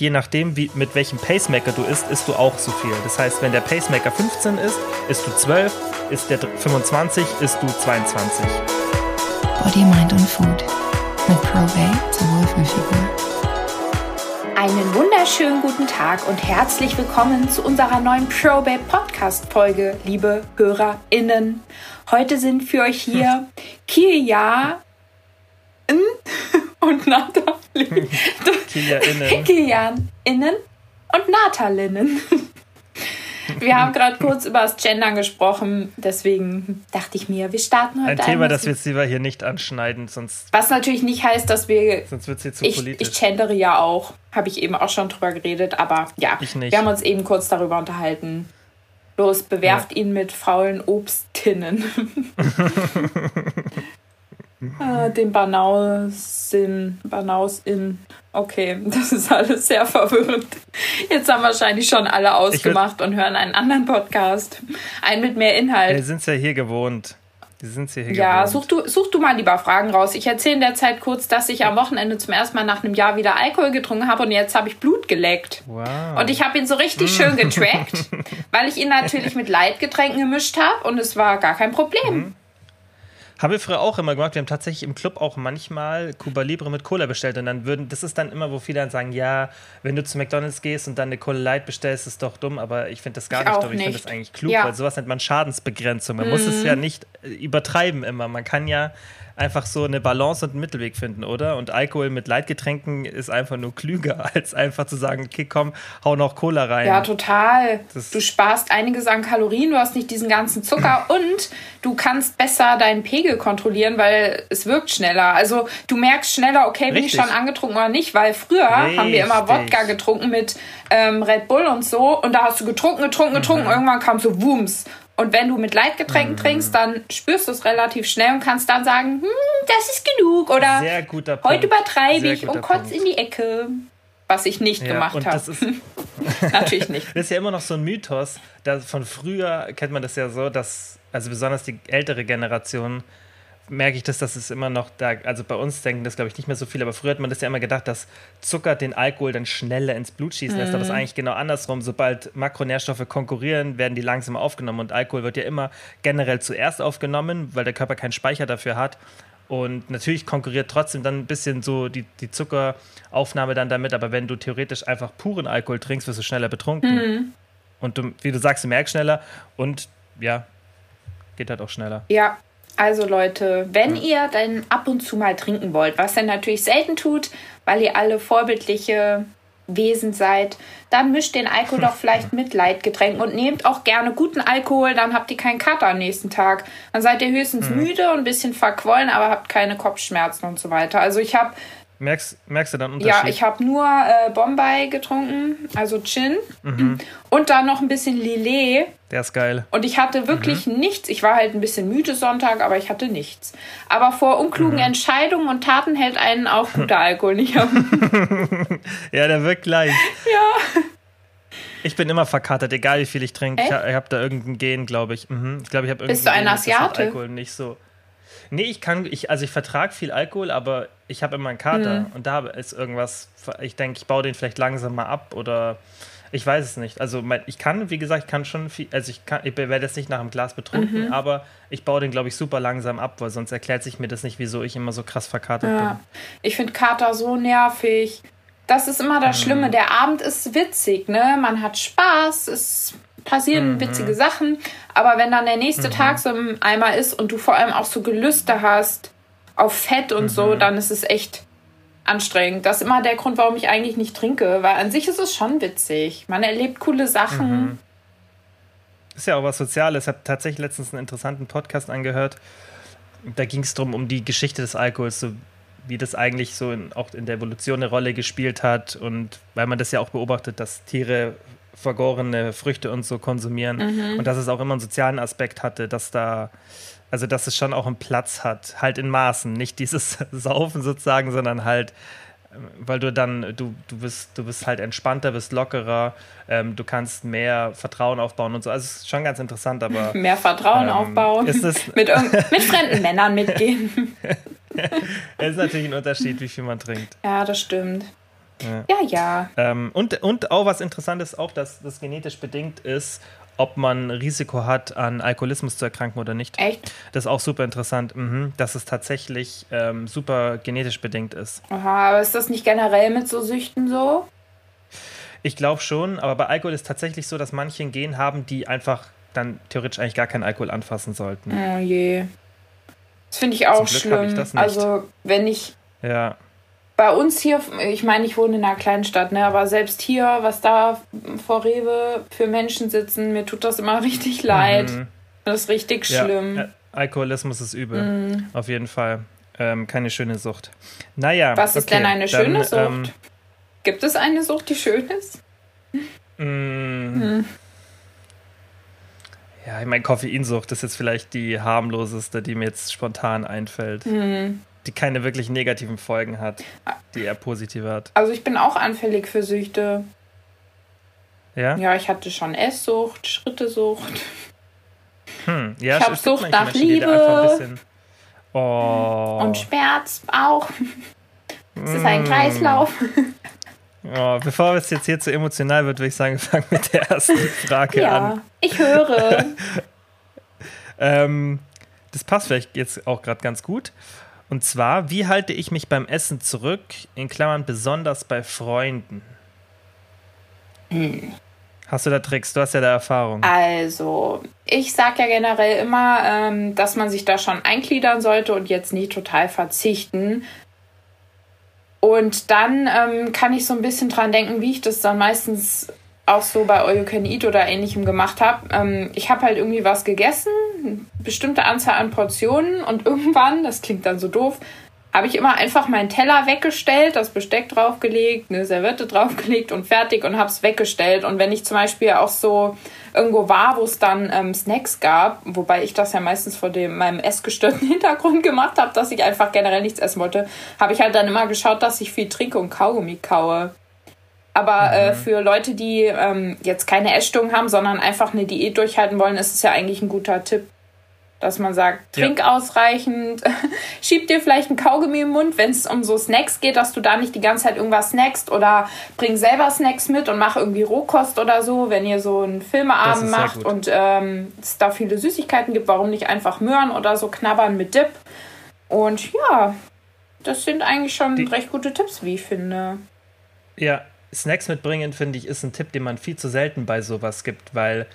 je nachdem, wie, mit welchem Pacemaker du isst, isst du auch so viel. Das heißt, wenn der Pacemaker 15 ist, isst du 12, ist der 25, isst du 22. Body, Mind und Food mit Probate zur Wohlfühlfigur. Einen wunderschönen guten Tag und herzlich willkommen zu unserer neuen Probate Podcast Folge, liebe HörerInnen. Heute sind für euch hier Kia und Nathalie. Kilianinnen. Kilianinnen und Nathalinnen. Wir haben gerade kurz über das Gendern gesprochen, deswegen dachte ich mir, wir starten heute Ein Thema, einmal das wir jetzt lieber hier nicht anschneiden, sonst, Was natürlich nicht heißt, dass wir. sonst wird es hier zu Ich, politisch. ich gendere ja auch. Habe ich eben auch schon drüber geredet, aber ja. Ich nicht. Wir haben uns eben kurz darüber unterhalten. Los, bewerft ihn mit faulen Obsttinnen. ah, den Banausin. Banausin. Okay, das ist alles sehr verwirrend. Jetzt haben wahrscheinlich schon alle ausgemacht und hören einen anderen Podcast. Einen mit mehr Inhalt. Wir sind es ja hier gewohnt. Wir sind ja hier Ja, gewohnt. such du, such du mal lieber Fragen raus. Ich erzähle in der Zeit kurz, dass ich am Wochenende zum ersten Mal nach einem Jahr wieder Alkohol getrunken habe und jetzt habe ich Blut geleckt. Wow. Und ich habe ihn so richtig schön getrackt, weil ich ihn natürlich mit Leitgetränken gemischt habe und es war gar kein Problem. Mhm. Haben wir früher auch immer gemacht. Wir haben tatsächlich im Club auch manchmal Cuba Libre mit Cola bestellt. Und dann würden, das ist dann immer, wo viele dann sagen, ja, wenn du zu McDonalds gehst und dann eine Cola Light bestellst, ist doch dumm. Aber ich finde das gar Ich nicht dumm. Ich finde das eigentlich klug, Ja. Mhm. weil sowas nennt man Schadensbegrenzung. Man muss es ja nicht äh, übertreiben immer. Man kann ja einfach so eine Balance und einen Mittelweg finden, oder? Und Alkohol mit Leitgetränken ist einfach nur klüger, als einfach zu sagen, okay, komm, hau noch Cola rein. Ja, total. Das- Du sparst einiges an Kalorien, du hast nicht diesen ganzen Zucker und du kannst besser deinen Pegel kontrollieren, weil es wirkt schneller. Also du merkst schneller, okay, bin ich Richtig. schon angetrunken oder nicht, weil früher haben wir immer Richtig. Wodka getrunken mit ähm, Red Bull und so und da hast du getrunken, getrunken, getrunken, Mhm. irgendwann kam so Wumms. Und wenn du mit Leitgetränken trinkst, dann spürst du es relativ schnell und kannst dann sagen, hm, das ist genug oder Sehr guter Punkt. heute übertreibe ich und kotz Punkt. in die Ecke. Was ich nicht Ja, gemacht habe. Natürlich nicht. Das ist ja immer noch so ein Mythos. Da von früher kennt man das ja so, dass, also besonders die ältere Generation, merke ich das, dass es immer noch da, also bei uns denken das, glaube ich, nicht mehr so viel, aber früher hat man das ja immer gedacht, dass Zucker den Alkohol dann schneller ins Blut schießen lässt. Aber es ist eigentlich genau andersrum. Sobald Makronährstoffe konkurrieren, werden die langsam aufgenommen und Alkohol wird ja immer generell zuerst aufgenommen, weil der Körper keinen Speicher dafür hat. Und natürlich konkurriert trotzdem dann ein bisschen so die, die Zuckeraufnahme dann damit, aber wenn du theoretisch einfach puren Alkohol trinkst, wirst du schneller betrunken. Und du, wie du sagst, du merkst schneller und ja, geht halt auch schneller. Ja, also Leute, wenn ihr dann ab und zu mal trinken wollt, was ihr natürlich selten tut, weil ihr alle vorbildliche Wesen seid, dann mischt den Alkohol doch vielleicht mit Leitgetränken und nehmt auch gerne guten Alkohol, dann habt ihr keinen Kater am nächsten Tag. Dann seid ihr höchstens müde und ein bisschen verquollen, aber habt keine Kopfschmerzen und so weiter. Also ich habe Merkst, merkst du dann Unterschied? ja, ich habe nur äh, Bombay getrunken, also Gin und dann noch ein bisschen Lillet. Der ist geil. Und ich hatte wirklich nichts. Ich war halt ein bisschen müde Sonntag, aber ich hatte nichts. Aber vor unklugen Entscheidungen und Taten hält einen auch guter Alkohol nicht ab. Ja, der wirkt gleich. ja. Ich bin immer verkatert, egal wie viel ich trinke. Ich, Echt? ich habe da irgendein Gen, glaube ich. Mhm. Ich glaube, ich habe Bist du ein Gen, Asiate? Alkohol nicht so. Nee, ich kann, ich, also ich vertrage viel Alkohol, aber ich habe immer einen Kater Mhm. und da ist irgendwas, ich denke, ich baue den vielleicht langsam mal ab oder ich weiß es nicht. Also mein, ich kann, wie gesagt, ich kann schon viel, also ich kann, ich werde jetzt nicht nach einem Glas betrunken, Mhm. aber ich baue den, glaube ich, super langsam ab, weil sonst erklärt sich mir das nicht, wieso ich immer so krass verkatert bin. ja. Ich finde Kater so nervig. Das ist immer das Schlimme. Der Abend ist witzig, ne? Man hat Spaß, es passieren witzige Sachen. Aber wenn dann der nächste Tag so im Eimer ist und du vor allem auch so Gelüste hast auf Fett und so, dann ist es echt anstrengend. Das ist immer der Grund, warum ich eigentlich nicht trinke, weil an sich ist es schon witzig. Man erlebt coole Sachen. Ist ja auch was Soziales. Ich habe tatsächlich letztens einen interessanten Podcast angehört. Da ging es darum, um die Geschichte des Alkohols, so wie das eigentlich so in, auch in der Evolution eine Rolle gespielt hat. Und weil man das ja auch beobachtet, dass Tiere vergorene Früchte und so konsumieren. Und dass es auch immer einen sozialen Aspekt hatte, dass da, also dass es schon auch einen Platz hat, halt in Maßen. Nicht dieses Saufen sozusagen, sondern halt weil du dann, du, du bist, du bist halt entspannter, bist lockerer, ähm, du kannst mehr Vertrauen aufbauen und so. Also es ist schon ganz interessant, aber Mehr Vertrauen Ähm, aufbauen. ist es- mit, mit fremden Männern mitgehen. es ist natürlich ein Unterschied, wie viel man trinkt. Ja, das stimmt. Ja, ja. ja. Ähm, und, und auch was Interessantes, auch dass das genetisch bedingt ist, ob man Risiko hat, an Alkoholismus zu erkranken oder nicht. Echt? Das ist auch super interessant, mhm, dass es tatsächlich ähm, super genetisch bedingt ist. Aha, aber ist das nicht generell mit so Süchten so? Ich glaube schon, aber bei Alkohol ist tatsächlich so, dass manche ein Gen haben, die einfach dann theoretisch eigentlich gar keinen Alkohol anfassen sollten. Oh je. Das finde ich auch schlimm. Ich also, wenn ich. Ja. Bei uns hier, ich meine, ich wohne in einer kleinen Stadt, ne, aber selbst hier, was da vor Rewe für Menschen sitzen, mir tut das immer richtig leid. Mhm. Das ist richtig ja. schlimm. Äh, Alkoholismus ist übel. Mhm. Auf jeden Fall. Ähm, keine schöne Sucht. Naja. Was ist okay, denn eine schöne dann, Sucht? Ähm, Gibt es eine Sucht, die schön ist? Mm. Hm. Ja, ich meine, Koffeinsucht ist jetzt vielleicht die harmloseste, die mir jetzt spontan einfällt. Hm. Die keine wirklich negativen Folgen hat, die eher positive hat. Also ich bin auch anfällig für Süchte. Ja? Ja, ich hatte schon Esssucht, Schrittesucht. Hm, ja, ich habe Sucht nach Menschen, Liebe. Oh. Und Schmerz auch. Es ist ein hm. Kreislauf. Oh, bevor es jetzt hier zu emotional wird, würde ich sagen, wir fangen mit der ersten Frage ja, an. Ich höre. ähm, das passt vielleicht jetzt auch gerade ganz gut. Und zwar, wie halte ich mich beim Essen zurück, in Klammern besonders bei Freunden? Hm. Hast du da Tricks? Du hast ja da Erfahrung. Also, ich sage ja generell immer, ähm, dass man sich da schon eingliedern sollte und jetzt nicht total verzichten, und dann ähm, kann ich so ein bisschen dran denken, wie ich das dann meistens auch so bei All You Can Eat oder ähnlichem gemacht habe. Ähm, ich habe halt irgendwie was gegessen, eine bestimmte Anzahl an Portionen und irgendwann, das klingt dann so doof, habe ich immer einfach meinen Teller weggestellt, das Besteck draufgelegt, eine Serviette draufgelegt und fertig und habe es weggestellt. Und wenn ich zum Beispiel auch so irgendwo war, wo es dann ähm, Snacks gab, wobei ich das ja meistens vor dem meinem essgestörten Hintergrund gemacht habe, dass ich einfach generell nichts essen wollte, habe ich halt dann immer geschaut, dass ich viel trinke und Kaugummi kaue. Aber äh, mhm. für Leute, die ähm, jetzt keine Essstörung haben, sondern einfach eine Diät durchhalten wollen, ist es ja eigentlich ein guter Tipp dass man sagt, trink ja. ausreichend, schieb dir vielleicht ein Kaugummi im Mund, wenn es um so Snacks geht, dass du da nicht die ganze Zeit irgendwas snackst oder bring selber Snacks mit und mach irgendwie Rohkost oder so, wenn ihr so einen Filmeabend macht und ähm, es da viele Süßigkeiten gibt, warum nicht einfach Möhren oder so knabbern mit Dip. Und ja, das sind eigentlich schon die recht gute Tipps, wie ich finde. Ja, Snacks mitbringen, finde ich, ist ein Tipp, den man viel zu selten bei sowas gibt, weil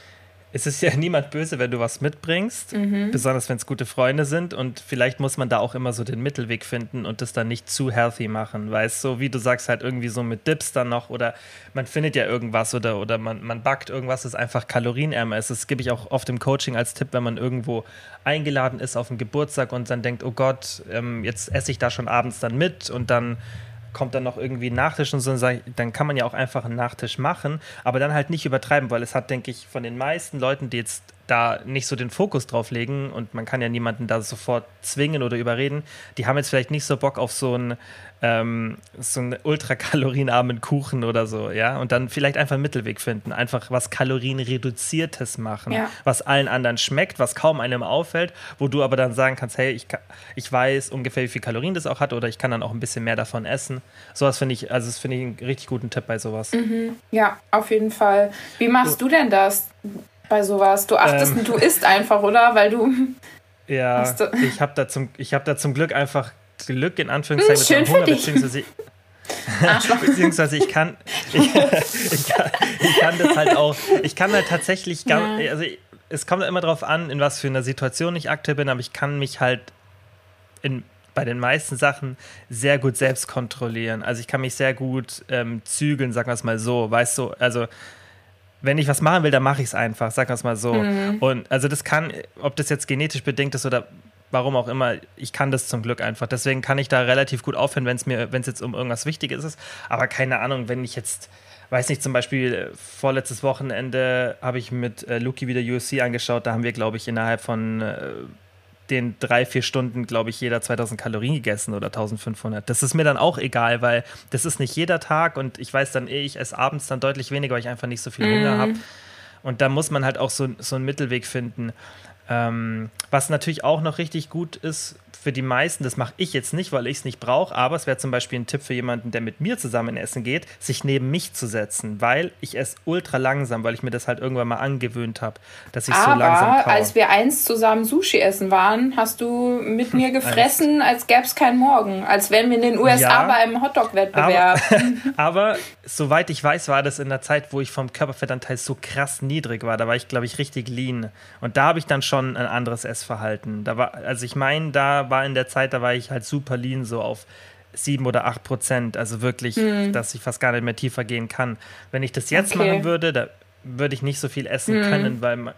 es ist ja niemand böse, wenn du was mitbringst, mhm. besonders wenn es gute Freunde sind. Und vielleicht muss man da auch immer so den Mittelweg finden und das dann nicht zu healthy machen. Weißt so wie du sagst, halt irgendwie so mit Dips dann noch oder man findet ja irgendwas oder, oder man, man backt irgendwas, das einfach kalorienärmer ist. Das gebe ich auch oft im Coaching als Tipp, wenn man irgendwo eingeladen ist auf einen Geburtstag und dann denkt, oh Gott, ähm, jetzt esse ich da schon abends dann mit und dann kommt dann noch irgendwie ein Nachtisch und so, dann kann man ja auch einfach einen Nachtisch machen, aber dann halt nicht übertreiben, weil es hat, denke ich, von den meisten Leuten, die jetzt da nicht so den Fokus drauf legen und man kann ja niemanden da sofort zwingen oder überreden, die haben jetzt vielleicht nicht so Bock auf so ein ähm, so einen ultrakalorienarmen Kuchen oder so, ja, und dann vielleicht einfach einen Mittelweg finden, einfach was kalorienreduziertes machen, ja. was allen anderen schmeckt, was kaum einem auffällt, wo du aber dann sagen kannst, hey, ich, ich weiß ungefähr, wie viel Kalorien das auch hat oder ich kann dann auch ein bisschen mehr davon essen. Sowas finde ich, also das finde ich einen richtig guten Tipp bei sowas. Mhm. Ja, auf jeden Fall. Wie machst du denn das bei sowas? Du achtest, ähm, du isst einfach, oder? Weil du ja, ich habe da, zum, hab da zum Glück einfach Glück in Anführungszeichen hm, schön mit Hunger, beziehungsweise beziehungsweise ich kann, ich, ich, kann, ich kann das halt auch, ich kann halt tatsächlich, gar, ja. also es kommt immer darauf an, in was für einer Situation ich aktuell bin, aber ich kann mich halt in, bei den meisten Sachen sehr gut selbst kontrollieren. Also ich kann mich sehr gut ähm, zügeln, sagen wir es mal so, weißt du, also wenn ich was machen will, dann mache ich es einfach, sagen wir es mal so. Mhm. Und also das kann, ob das jetzt genetisch bedingt ist oder warum auch immer, ich kann das zum Glück einfach. Deswegen kann ich da relativ gut aufhören, wenn es mir, wenn es jetzt um irgendwas Wichtiges ist. Aber keine Ahnung, wenn ich jetzt, weiß nicht, zum Beispiel äh, vorletztes Wochenende habe ich mit äh, Luki wieder USC angeschaut. Da haben wir, glaube ich, innerhalb von äh, den drei, vier Stunden, glaube ich, jeder 2000 Kalorien gegessen oder 1500. Das ist mir dann auch egal, weil das ist nicht jeder Tag und ich weiß dann eh, ich esse abends dann deutlich weniger, weil ich einfach nicht so viel Hunger mm. habe. Und da muss man halt auch so, so einen Mittelweg finden. Ähm, Was natürlich auch noch richtig gut ist für die meisten, das mache ich jetzt nicht, weil ich es nicht brauche, aber es wäre zum Beispiel ein Tipp für jemanden, der mit mir zusammen essen geht, sich neben mich zu setzen, weil ich esse ultra langsam, weil ich mir das halt irgendwann mal angewöhnt habe, dass ich Aber so langsam kaue. als wir einst zusammen Sushi essen waren, hast du mit mir gefressen, als gäbe es keinen Morgen. Als wären wir in den USA Ja. bei einem Hotdog-Wettbewerb. Aber soweit ich weiß, war das in der Zeit, wo ich vom Körperfettanteil so krass niedrig war. Da war ich, glaube ich, richtig lean. Und da habe ich dann schon ein anderes Essverhalten. Da war, also ich meine, da war in der Zeit, da war ich halt super lean, so auf sieben oder acht Prozent. Also wirklich, dass ich fast gar nicht mehr tiefer gehen kann. Wenn ich das jetzt Okay. machen würde, da würde ich nicht so viel essen können, weil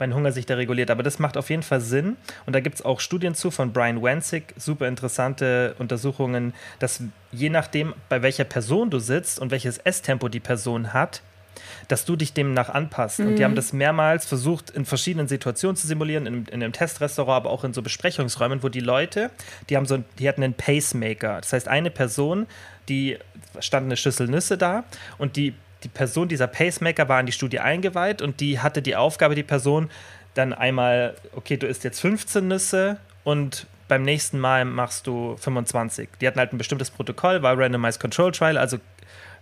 mein Hunger sich da reguliert. Aber das macht auf jeden Fall Sinn. Und da gibt es auch Studien zu von Brian Wenzig, super interessante Untersuchungen, dass je nachdem, bei welcher Person du sitzt und welches Esstempo die Person hat, dass du dich demnach anpasst. Und die haben das mehrmals versucht, in verschiedenen Situationen zu simulieren, in, in einem Testrestaurant, aber auch in so Besprechungsräumen, wo die Leute, die haben so, die hatten einen Pacemaker. Das heißt, eine Person, die stand eine Schüssel Nüsse da und die, die Person, dieser Pacemaker, war in die Studie eingeweiht und die hatte die Aufgabe, die Person, dann einmal, okay, du isst jetzt 15 Nüsse und beim nächsten Mal machst du 25. Die hatten halt ein bestimmtes Protokoll, war Randomized Control Trial, also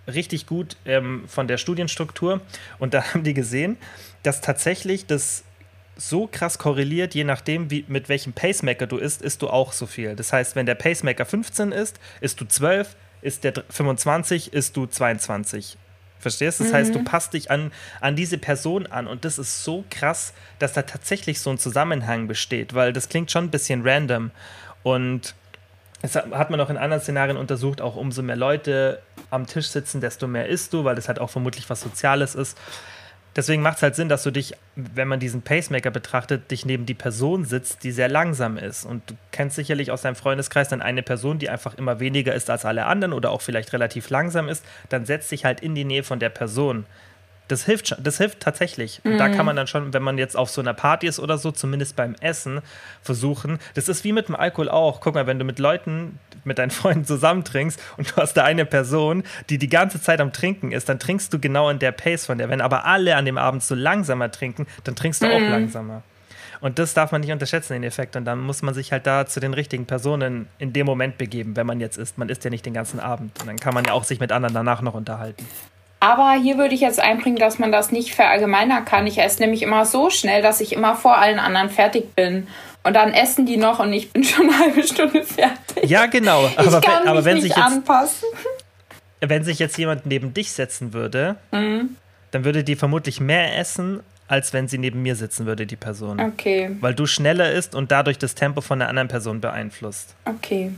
richtig gut ähm, von der Studienstruktur. Und da haben die gesehen, dass tatsächlich das so krass korreliert, je nachdem, wie, mit welchem Pacemaker du isst, isst du auch so viel. Das heißt, wenn der Pacemaker 15 ist, isst du 12, ist der 25, isst du 22. Verstehst? Das heißt, du passt dich an, an diese Person an und das ist so krass, dass da tatsächlich so ein Zusammenhang besteht, weil das klingt schon ein bisschen random und das hat man auch in anderen Szenarien untersucht, auch umso mehr Leute am Tisch sitzen, desto mehr isst du, weil das halt auch vermutlich was Soziales ist. Deswegen macht es halt Sinn, dass du dich, wenn man diesen Pacemaker betrachtet, dich neben die Person sitzt, die sehr langsam ist. Und du kennst sicherlich aus deinem Freundeskreis dann eine Person, die einfach immer weniger ist als alle anderen oder auch vielleicht relativ langsam ist, dann setzt dich halt in die Nähe von der Person. Das hilft das hilft tatsächlich. Und da kann man dann schon, wenn man jetzt auf so einer Party ist oder so, zumindest beim Essen versuchen. Das ist wie mit dem Alkohol auch. Guck mal, wenn du mit Leuten, mit deinen Freunden zusammentrinkst und du hast da eine Person, die die ganze Zeit am Trinken ist, dann trinkst du genau in der Pace von der. Wenn aber alle an dem Abend so langsamer trinken, dann trinkst du auch langsamer. Und das darf man nicht unterschätzen, den Effekt. Und dann muss man sich halt da zu den richtigen Personen in dem Moment begeben, wenn man jetzt isst. Man isst ja nicht den ganzen Abend. Und dann kann man ja auch sich mit anderen danach noch unterhalten. Aber hier würde ich jetzt einbringen, dass man das nicht verallgemeinern kann. Ich esse nämlich immer so schnell, dass ich immer vor allen anderen fertig bin. Und dann essen die noch und ich bin schon eine halbe Stunde fertig. Ja, genau. ich Aber, kann wenn, aber wenn, sich jetzt, anpassen. wenn sich jetzt jemand neben dich setzen würde, Mhm. dann würde die vermutlich mehr essen, als wenn sie neben mir sitzen würde, die Person. Okay, Weil du schneller isst und dadurch das Tempo von der anderen Person beeinflusst. okay.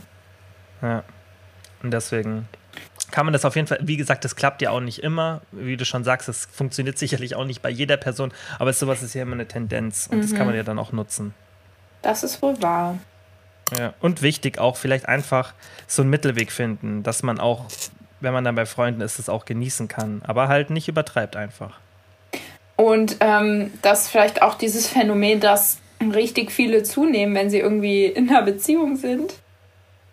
Ja. Und deswegen kann man das auf jeden Fall, wie gesagt, das klappt ja auch nicht immer. Wie du schon sagst, das funktioniert sicherlich auch nicht bei jeder Person, aber sowas ist ja immer eine Tendenz und das Mhm. kann man ja dann auch nutzen. Das ist wohl wahr. Ja. Und wichtig auch, vielleicht einfach so einen Mittelweg finden, dass man auch, wenn man dann bei Freunden ist, das auch genießen kann, aber halt nicht übertreibt einfach. Und ähm, dass vielleicht auch dieses Phänomen, dass richtig viele zunehmen, wenn sie irgendwie in einer Beziehung sind.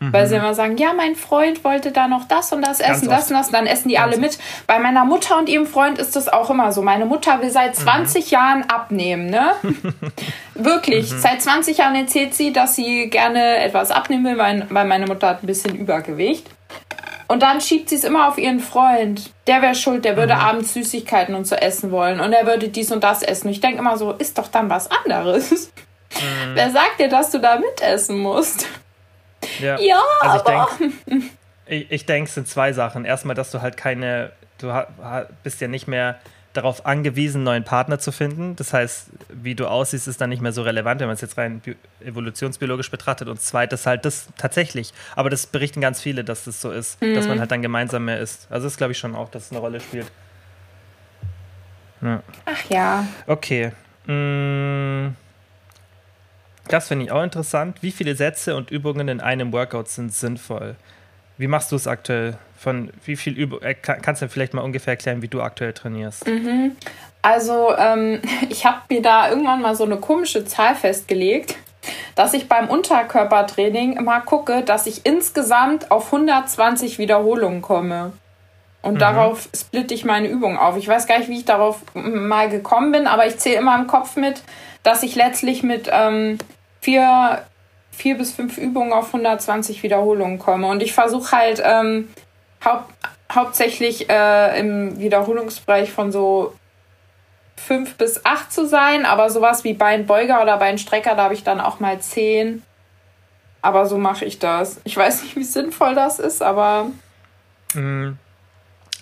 Weil sie immer sagen, ja, mein Freund wollte da noch das und das Mhm. Ganz essen, das und das. Dann essen die Ganz alle mit. Bei meiner Mutter und ihrem Freund ist das auch immer so. Meine Mutter will Mhm. seit 20 Jahren abnehmen, ne? Wirklich. Mhm. Seit 20 Jahren erzählt sie, dass sie gerne etwas abnehmen will, weil, weil meine Mutter hat ein bisschen Übergewicht. Und dann schiebt sie es immer auf ihren Freund. Der wäre schuld, der Mhm. würde abends Süßigkeiten und so essen wollen. Und er würde dies und das essen. Und ich denke immer so, ist doch dann was anderes. Mhm. Wer sagt dir, dass du da mitessen musst? Ja, Ja, also ich aber- denke, ich, ich denke, es sind zwei Sachen. Erstmal, dass du halt keine, du bist ja nicht mehr darauf angewiesen, einen neuen Partner zu finden. Das heißt, wie du aussiehst, ist dann nicht mehr so relevant, wenn man es jetzt rein bi- evolutionsbiologisch betrachtet. Und zweites halt das tatsächlich. Aber das berichten ganz viele, dass das so ist, dass Mhm. man halt dann gemeinsam mehr isst. Also das glaube ich schon auch, dass es eine Rolle spielt. Ja. Ach ja. Okay. Mm. Das finde ich auch interessant. Wie viele Sätze und Übungen in einem Workout sind sinnvoll? Wie machst du es aktuell? Von wie viel Übung? Äh, kann- kannst du vielleicht mal ungefähr erklären, wie du aktuell trainierst? Also, ähm, ich habe mir da irgendwann mal so eine komische Zahl festgelegt, dass ich beim Unterkörpertraining immer gucke, dass ich insgesamt auf 120 Wiederholungen komme. Und darauf splitte ich meine Übung auf. Ich weiß gar nicht, wie ich darauf mal gekommen bin, aber ich zähle immer im Kopf mit, dass ich letztlich mit ähm, vier, vier bis fünf Übungen auf 120 Wiederholungen komme. Und ich versuche halt ähm, hau hauptsächlich äh, im Wiederholungsbereich von so fünf bis acht zu sein, aber sowas wie Beinbeuger oder Beinstrecker, da habe ich dann auch mal zehn. Aber so mache ich das. Ich weiß nicht, wie sinnvoll das ist, aber. Mhm.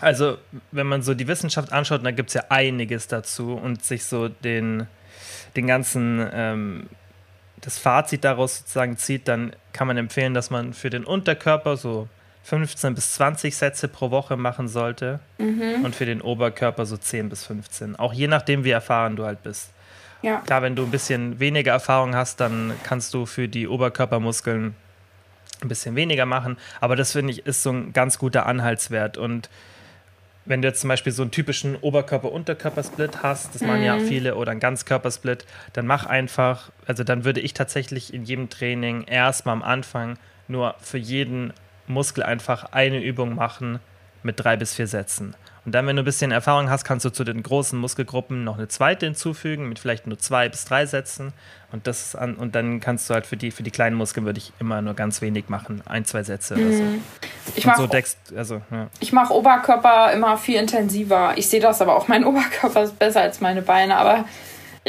Also, wenn man so die Wissenschaft anschaut, dann gibt es ja einiges dazu und sich so den, den ganzen, ähm, das Fazit daraus sozusagen zieht, dann kann man empfehlen, dass man für den Unterkörper so 15 bis 20 Sätze pro Woche machen sollte Mhm. und für den Oberkörper so 10 bis 15. Auch je nachdem, wie erfahren du halt bist. Ja. Klar, wenn du ein bisschen weniger Erfahrung hast, dann kannst du für die Oberkörpermuskeln ein bisschen weniger machen. Aber das finde ich ist so ein ganz guter Anhaltswert. Und wenn du jetzt zum Beispiel so einen typischen Oberkörper-Unterkörper-Split hast, das machen ja viele, oder einen Ganzkörpersplit, dann mach einfach, also dann würde ich tatsächlich in jedem Training erstmal am Anfang nur für jeden Muskel einfach eine Übung machen mit drei bis vier Sätzen. Und dann, wenn du ein bisschen Erfahrung hast, kannst du zu den großen Muskelgruppen noch eine zweite hinzufügen, mit vielleicht nur zwei bis drei Sätzen. Und das an, und dann kannst du halt für die, für die kleinen Muskeln würde ich immer nur ganz wenig machen, ein, zwei Sätze oder so. Ich Und mache so deckst, also, ja. ich mach Oberkörper immer viel intensiver. Ich sehe das aber auch. Mein Oberkörper ist besser als meine Beine, aber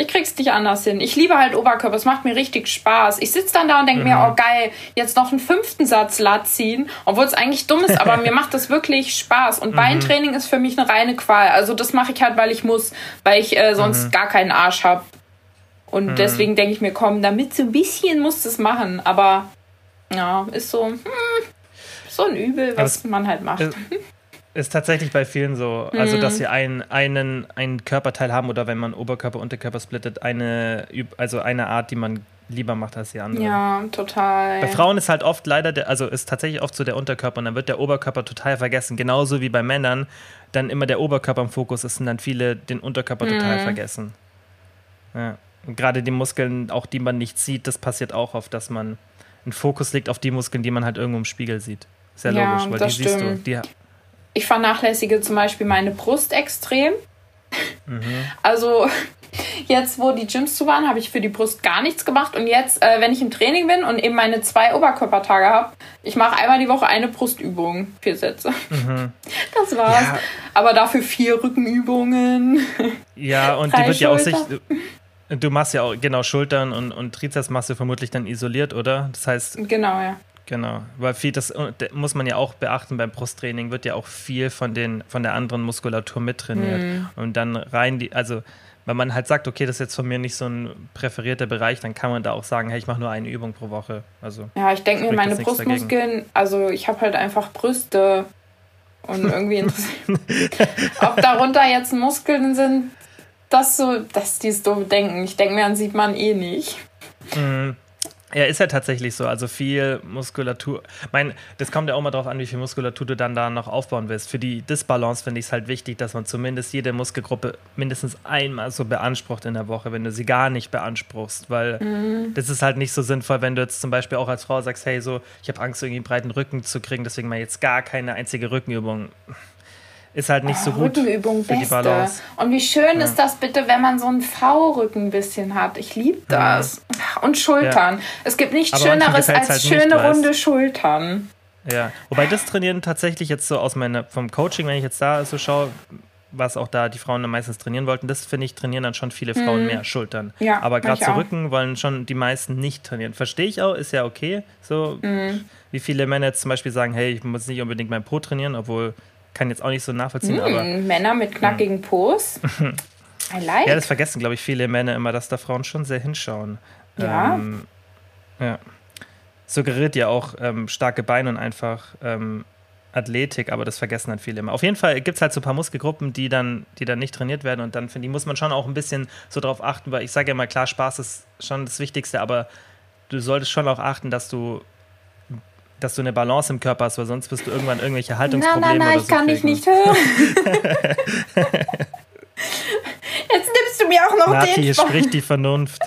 ich krieg's nicht anders hin. Ich liebe halt Oberkörper. Es macht mir richtig Spaß. Ich sitze dann da und denke mir, oh geil, jetzt noch einen fünften Satz Lat ziehen, obwohl es eigentlich dumm ist, aber mir macht das wirklich Spaß. Und Beintraining ist für mich eine reine Qual. Also das mache ich halt, weil ich muss, weil ich äh, sonst gar keinen Arsch habe. Und deswegen denke ich mir, komm, damit so ein bisschen musst du es machen. Aber ja, ist so, hm, so ein Übel, was es- man halt macht. Ist tatsächlich bei vielen so, also Mhm. dass sie einen, einen, einen Körperteil haben oder wenn man Oberkörper, Unterkörper splittet, eine, also eine Art, die man lieber macht als die andere. Ja, total. Bei Frauen ist halt oft leider, der, also ist tatsächlich oft so der Unterkörper und dann wird der Oberkörper total vergessen. Genauso wie bei Männern dann immer der Oberkörper im Fokus ist und dann viele den Unterkörper total Mhm. vergessen. Ja. Und gerade die Muskeln, auch die man nicht sieht, das passiert auch oft, dass man einen Fokus legt auf die Muskeln, die man halt irgendwo im Spiegel sieht. Sehr Ja, logisch, weil die siehst du. stimmt. Die, Ich vernachlässige zum Beispiel meine Brust extrem. Mhm. Also jetzt, wo die Gyms zu waren, habe ich für die Brust gar nichts gemacht. Und jetzt, äh, wenn ich im Training bin und eben meine zwei Oberkörpertage habe, ich mache einmal die Woche eine Brustübung, vier Sätze. Das war's. Mhm. Ja. Aber dafür vier Rückenübungen. ja, und die wird ja auch sich. Du machst ja auch, genau, Schultern und, und Trizeps machst du vermutlich dann isoliert, oder? Das heißt, genau, ja. Genau, weil viel, das muss man ja auch beachten beim Brusttraining, wird ja auch viel von, den, von der anderen Muskulatur mittrainiert. Mhm. Und dann rein die, also wenn man halt sagt, okay, das ist jetzt von mir nicht so ein präferierter Bereich, dann kann man da auch sagen, hey, ich mache nur eine Übung pro Woche. Also, Ja, ich denke mir, meine nichts dagegen. Brustmuskeln, also ich habe halt einfach Brüste und irgendwie interessiert. Ob darunter jetzt Muskeln sind, das so, das ist dieses doofe Denken. Ich denke mir, dann sieht man eh nicht. mm, ja, ist ja tatsächlich so. Also viel Muskulatur. Mein, das kommt ja auch mal drauf an, wie viel Muskulatur du dann da noch aufbauen willst. Für die Disbalance finde ich es halt wichtig, dass man zumindest jede Muskelgruppe mindestens einmal so beansprucht in der Woche, wenn du sie gar nicht beanspruchst. Weil das ist halt nicht so sinnvoll, wenn du jetzt zum Beispiel auch als Frau sagst, hey, so, ich habe Angst, irgendwie einen breiten Rücken zu kriegen, deswegen mal jetzt gar keine einzige Rückenübung. Ist halt nicht so gut Rückenübung für die. Balance. Und wie schön ist das bitte, wenn man so einen V-Rücken ein bisschen hat. Ich liebe das. Und Schultern. Es gibt nichts Aber Schöneres als halt nicht, schöne weißt. runde Schultern. Ja, wobei das Trainieren tatsächlich jetzt so aus meiner, vom Coaching, wenn ich jetzt da so schaue, was auch da die Frauen dann meistens trainieren wollten, das finde ich, trainieren dann schon viele Frauen mehr Schultern. Ja, Aber gerade auch. Rücken wollen schon die meisten nicht trainieren. Verstehe ich auch, ist ja okay. So, Mhm. wie viele Männer jetzt zum Beispiel sagen, hey, ich muss nicht unbedingt mein Po trainieren, obwohl kann jetzt auch nicht so nachvollziehen, aber Hm, Männer mit knackigen Po,s I like. ja, das vergessen, glaube ich, viele Männer immer, dass da Frauen schon sehr hinschauen. Ja. Ähm, ja. Suggeriert ja auch ähm, starke Beine und einfach ähm, Athletik, aber das vergessen halt viele immer. Auf jeden Fall gibt es halt so ein paar Muskelgruppen, die dann, die dann nicht trainiert werden und dann finde ich, muss man schon auch ein bisschen so drauf achten, weil ich sage ja mal, klar, Spaß ist schon das Wichtigste, aber du solltest schon auch achten, dass du dass du eine Balance im Körper hast, weil sonst wirst du irgendwann irgendwelche Haltungsprobleme na, na, oder ich so kann dich nicht hören. Jetzt nimmst du mir auch noch Nati, den hier spricht die Vernunft.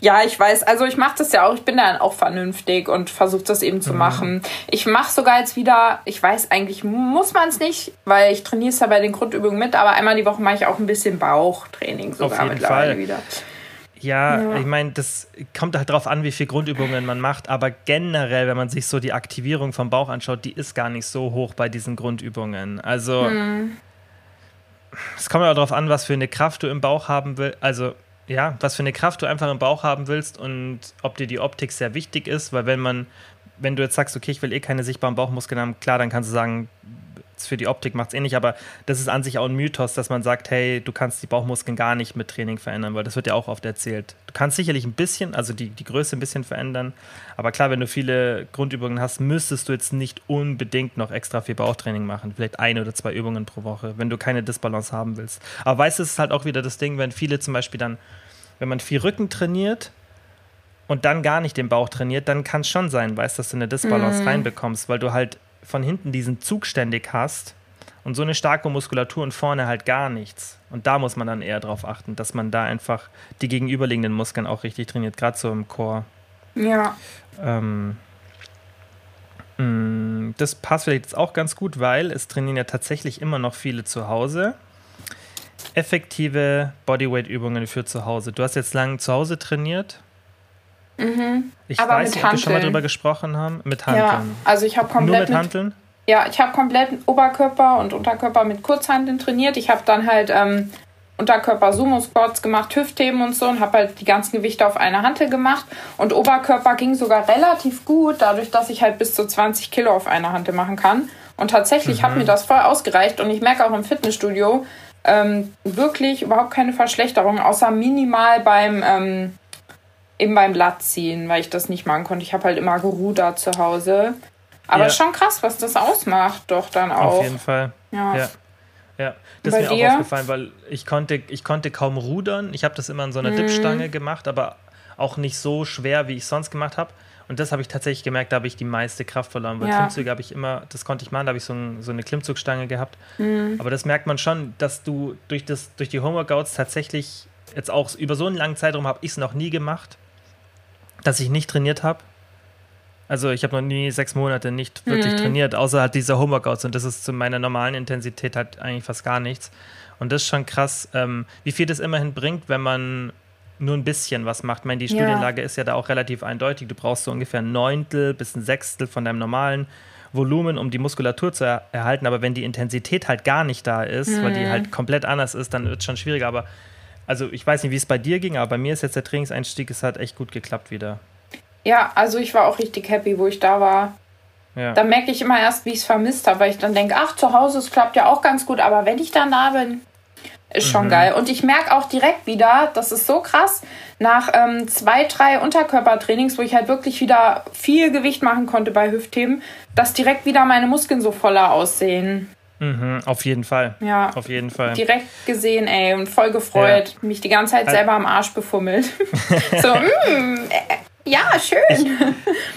Ja, ich weiß. Also ich mache das ja auch. Ich bin dann auch vernünftig und versuche das eben Mhm. zu machen. Ich mache sogar jetzt wieder, ich weiß eigentlich, muss man es nicht, weil ich trainiere es ja bei den Grundübungen mit, aber einmal die Woche mache ich auch ein bisschen Bauchtraining sogar jeden mittlerweile Fall. wieder. Ja, ja. ich meine, das kommt halt darauf an, wie viele Grundübungen man macht, aber generell, wenn man sich so die Aktivierung vom Bauch anschaut, die ist gar nicht so hoch bei diesen Grundübungen. Also, hm. es kommt auch darauf an, was für eine Kraft du im Bauch haben willst. Also, ja, was für eine Kraft du einfach im Bauch haben willst und ob dir die Optik sehr wichtig ist, weil wenn man, wenn du jetzt sagst, okay, ich will eh keine sichtbaren Bauchmuskeln haben, klar, dann kannst du sagen, für die Optik macht es eh nicht, aber das ist an sich auch ein Mythos, dass man sagt, hey, du kannst die Bauchmuskeln gar nicht mit Training verändern, weil das wird ja auch oft erzählt. Du kannst sicherlich ein bisschen, also die, die Größe ein bisschen verändern, aber klar, wenn du viele Grundübungen hast, müsstest du jetzt nicht unbedingt noch extra viel Bauchtraining machen. Vielleicht eine oder zwei Übungen pro Woche, wenn du keine Disbalance haben willst. Aber weißt du, es ist halt auch wieder das Ding, wenn viele zum Beispiel dann, wenn man viel Rücken trainiert, und dann gar nicht den Bauch trainiert, dann kann es schon sein, weißt, dass du eine Disbalance mm. reinbekommst, weil du halt von hinten diesen Zug ständig hast und so eine starke Muskulatur und vorne halt gar nichts. Und da muss man dann eher darauf achten, dass man da einfach die gegenüberliegenden Muskeln auch richtig trainiert, gerade so im Chor. Ja. Ähm, mm, das passt vielleicht jetzt auch ganz gut, weil es trainieren ja tatsächlich immer noch viele zu Hause. Effektive Bodyweight-Übungen für zu Hause. Du hast jetzt lange zu Hause trainiert. Mhm. Ich Aber weiß nicht, ob wir schon mal drüber gesprochen haben. Mit Hanteln. Ja, also ich habe komplett. Nur mit, mit Hanteln? Ja, ich habe komplett Oberkörper und Unterkörper mit Kurzhanteln trainiert. Ich habe dann halt ähm, Unterkörper Sumo Squats gemacht, Hüftheben und so und habe halt die ganzen Gewichte auf eine Hantel gemacht. Und Oberkörper ging sogar relativ gut, dadurch, dass ich halt bis zu 20 Kilo auf eine Hantel machen kann. Und tatsächlich mhm. hat mir das voll ausgereicht. Und ich merke auch im Fitnessstudio ähm, wirklich überhaupt keine Verschlechterung, außer minimal beim ähm, eben beim Lattziehen, weil ich das nicht machen konnte. Ich habe halt immer gerudert zu Hause. Aber ja. schon krass, was das ausmacht, doch dann auch. Auf jeden Fall. Ja. ja. ja. Das ist mir dir? auch aufgefallen, weil ich konnte, ich konnte kaum rudern. Ich habe das immer in so einer mhm. Dipstange gemacht, aber auch nicht so schwer, wie ich sonst gemacht habe. Und das habe ich tatsächlich gemerkt, da habe ich die meiste Kraft verloren. Weil ja. Klimmzüge habe ich immer, das konnte ich machen, da habe ich so, ein, so, eine Klimmzugstange gehabt. Mhm. Aber das merkt man schon, dass du durch, das, durch die Homeworkouts tatsächlich jetzt auch über so einen langen Zeitraum habe ich es noch nie gemacht dass ich nicht trainiert habe. Also ich habe noch nie sechs Monate nicht wirklich mhm. trainiert, außer halt diese Homeworkouts und das ist zu meiner normalen Intensität halt eigentlich fast gar nichts. Und das ist schon krass, ähm, wie viel das immerhin bringt, wenn man nur ein bisschen was macht. Ich meine, die ja. Studienlage ist ja da auch relativ eindeutig. Du brauchst so ungefähr ein Neuntel bis ein Sechstel von deinem normalen Volumen, um die Muskulatur zu er erhalten. Aber wenn die Intensität halt gar nicht da ist, mhm. weil die mhm. halt komplett anders ist, dann wird es schon schwieriger. Aber also ich weiß nicht, wie es bei dir ging, aber bei mir ist jetzt der Trainingseinstieg, es hat echt gut geklappt wieder. Ja, also ich war auch richtig happy, wo ich da war. Ja. Da merke ich immer erst, wie ich es vermisst habe, weil ich dann denke, ach, zu Hause, es klappt ja auch ganz gut, aber wenn ich dann da bin, ist schon mhm. geil. Und ich merke auch direkt wieder, das ist so krass, nach ähm, zwei, drei Unterkörpertrainings, wo ich halt wirklich wieder viel Gewicht machen konnte bei Hüftthemen, dass direkt wieder meine Muskeln so voller aussehen. Mhm, auf jeden Fall. Ja. Auf jeden Fall. Direkt gesehen, ey, und voll gefreut. Ja. Mich die ganze Zeit selber am Arsch befummelt. so, mm, äh, ja, schön.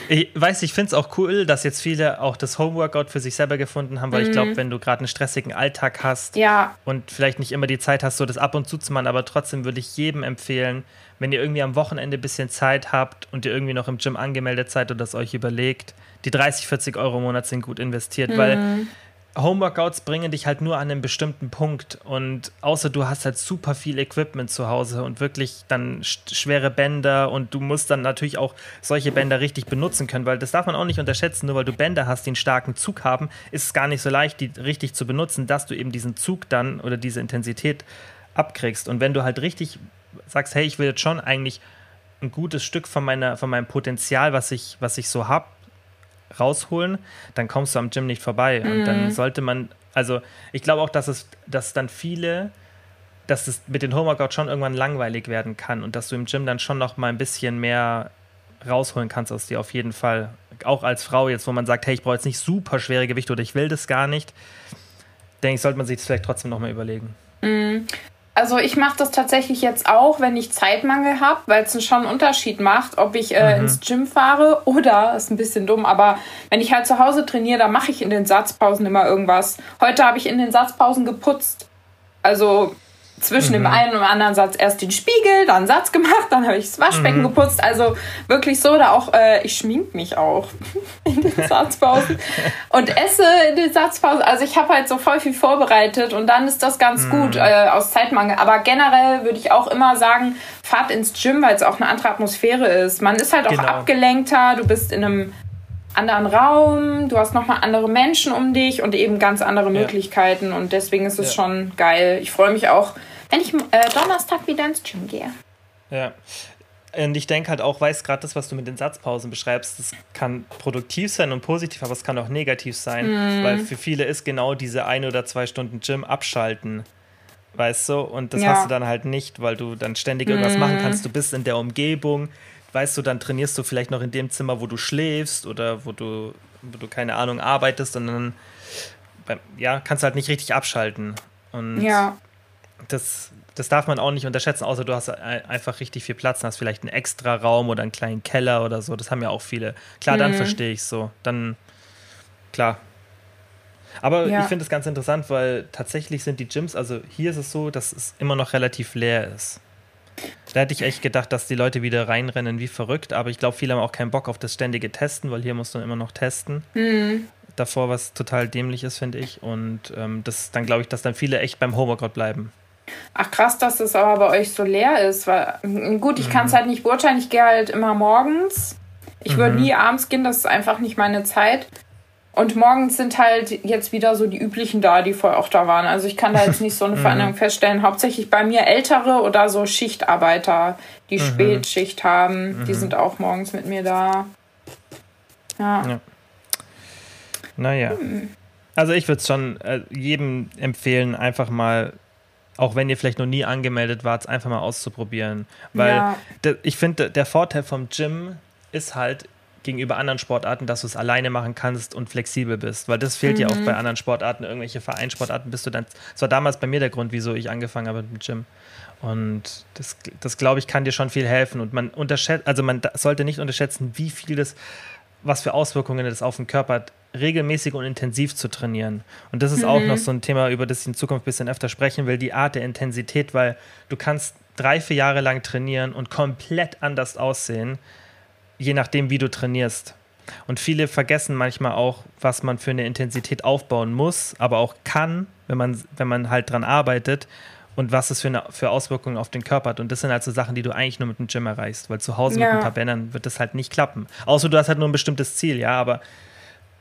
Ich, ich weiß, ich finde es auch cool, dass jetzt viele auch das Homeworkout für sich selber gefunden haben, weil mhm. ich glaube, wenn du gerade einen stressigen Alltag hast ja. und vielleicht nicht immer die Zeit hast, so das ab und zu zu machen, aber trotzdem würde ich jedem empfehlen, wenn ihr irgendwie am Wochenende ein bisschen Zeit habt und ihr irgendwie noch im Gym angemeldet seid und das euch überlegt, die 30, 40 Euro im Monat sind gut investiert, mhm. weil Homeworkouts bringen dich halt nur an einen bestimmten Punkt. Und außer du hast halt super viel Equipment zu Hause und wirklich dann schwere Bänder und du musst dann natürlich auch solche Bänder richtig benutzen können, weil das darf man auch nicht unterschätzen, nur weil du Bänder hast, die einen starken Zug haben, ist es gar nicht so leicht, die richtig zu benutzen, dass du eben diesen Zug dann oder diese Intensität abkriegst. Und wenn du halt richtig sagst, hey, ich will jetzt schon eigentlich ein gutes Stück von meiner von meinem Potenzial, was ich was ich so habe, rausholen, dann kommst du am Gym nicht vorbei. Mhm. Und dann mhm. sollte man, also ich glaube auch, dass es, dass dann viele, dass es mit den Homeworkouts schon irgendwann langweilig werden kann und dass du im Gym dann schon noch mal ein bisschen mehr rausholen kannst aus dir auf jeden Fall. Auch als Frau jetzt, wo man sagt, hey, ich brauche jetzt nicht super schwere Gewichte oder ich will das gar nicht, denke ich, sollte man sich das vielleicht trotzdem noch mal überlegen. Mhm. Also ich mache das tatsächlich jetzt auch, wenn ich Zeitmangel habe, weil es schon einen Unterschied macht, ob ich äh, mhm. ins Gym fahre oder, ist ein bisschen dumm, aber wenn ich halt zu Hause trainiere, dann mache ich in den Satzpausen immer irgendwas. Heute habe ich in den Satzpausen geputzt. Also zwischen mhm. dem einen und anderen Satz erst den Spiegel, dann Satz gemacht, dann habe ich das Waschbecken mhm. geputzt. Also wirklich so, da auch, äh, ich schmink mich auch in den Satzpausen und esse in den Satzpausen. Also ich habe halt so voll viel vorbereitet und dann ist das ganz mhm. gut äh, aus Zeitmangel. Aber generell würde ich auch immer sagen, fahrt ins Gym, weil es auch eine andere Atmosphäre ist. Man ist halt auch genau. abgelenkter, du bist in einem anderen Raum, du hast nochmal andere Menschen um dich und eben ganz andere Möglichkeiten und deswegen ist es ja. schon geil. Ich freue mich auch, wenn ich äh, Donnerstag wieder ins Gym gehe. Ja. Und ich denke halt auch, weiß gerade das, was du mit den Satzpausen beschreibst, das kann produktiv sein und positiv, aber es kann auch negativ sein, mm. weil für viele ist genau diese ein oder zwei Stunden Gym abschalten, weißt du? Und das ja. hast du dann halt nicht, weil du dann ständig irgendwas mm. machen kannst. Du bist in der Umgebung, weißt du, dann trainierst du vielleicht noch in dem Zimmer, wo du schläfst oder wo du, wo du keine Ahnung, arbeitest und dann ja, kannst du halt nicht richtig abschalten. Und ja. das, das darf man auch nicht unterschätzen, außer du hast einfach richtig viel Platz und hast vielleicht einen extra Raum oder einen kleinen Keller oder so. Das haben ja auch viele. Klar, dann mhm. verstehe ich so. Dann, klar. Aber ja. ich finde es ganz interessant, weil tatsächlich sind die Gyms, also hier ist es so, dass es immer noch relativ leer ist. Da hätte ich echt gedacht, dass die Leute wieder reinrennen wie verrückt, aber ich glaube, viele haben auch keinen Bock auf das ständige Testen, weil hier musst du immer noch testen. Mhm. Davor, was total dämlich ist, finde ich. Und ähm, das dann glaube ich, dass dann viele echt beim Homeworkout bleiben. Ach krass, dass das aber bei euch so leer ist. Weil, gut, ich mhm. kann es halt nicht beurteilen. Ich gehe halt immer morgens. Ich mhm. würde nie abends gehen, das ist einfach nicht meine Zeit. Und morgens sind halt jetzt wieder so die üblichen da, die vorher auch da waren. Also ich kann da jetzt nicht so eine mhm. Veränderung feststellen. Hauptsächlich bei mir ältere oder so Schichtarbeiter, die mhm. Spätschicht haben, die mhm. sind auch morgens mit mir da. Ja. ja. Naja. Hm. Also ich würde es schon äh, jedem empfehlen, einfach mal, auch wenn ihr vielleicht noch nie angemeldet wart, einfach mal auszuprobieren. Weil ja. ich finde, der Vorteil vom Gym ist halt, gegenüber anderen Sportarten, dass du es alleine machen kannst und flexibel bist. Weil das fehlt mhm. ja auch bei anderen Sportarten, irgendwelche Vereinssportarten bist du dann. Das war damals bei mir der Grund, wieso ich angefangen habe mit dem Gym. Und das, das glaube ich, kann dir schon viel helfen. Und man unterschätzt, also man sollte nicht unterschätzen, wie viel das, was für Auswirkungen das auf den Körper hat, regelmäßig und intensiv zu trainieren. Und das ist mhm. auch noch so ein Thema, über das ich in Zukunft ein bisschen öfter sprechen will, die Art der Intensität, weil du kannst drei, vier Jahre lang trainieren und komplett anders aussehen je nachdem, wie du trainierst. Und viele vergessen manchmal auch, was man für eine Intensität aufbauen muss, aber auch kann, wenn man, wenn man halt dran arbeitet und was es für, eine, für Auswirkungen auf den Körper hat. Und das sind halt so Sachen, die du eigentlich nur mit dem Gym erreichst, weil zu Hause ja. mit ein paar Bändern wird das halt nicht klappen. Außer du hast halt nur ein bestimmtes Ziel, ja, aber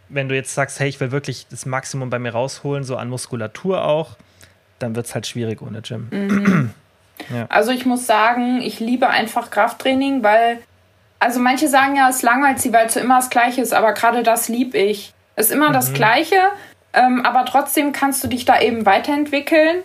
wenn du jetzt sagst, hey, ich will wirklich das Maximum bei mir rausholen, so an Muskulatur auch, dann wird es halt schwierig ohne Gym. Mhm. ja. Also ich muss sagen, ich liebe einfach Krafttraining, weil also manche sagen ja, es langweilt sie, weil es so immer das Gleiche ist, aber gerade das lieb ich. Es ist immer mhm. das Gleiche, ähm, aber trotzdem kannst du dich da eben weiterentwickeln.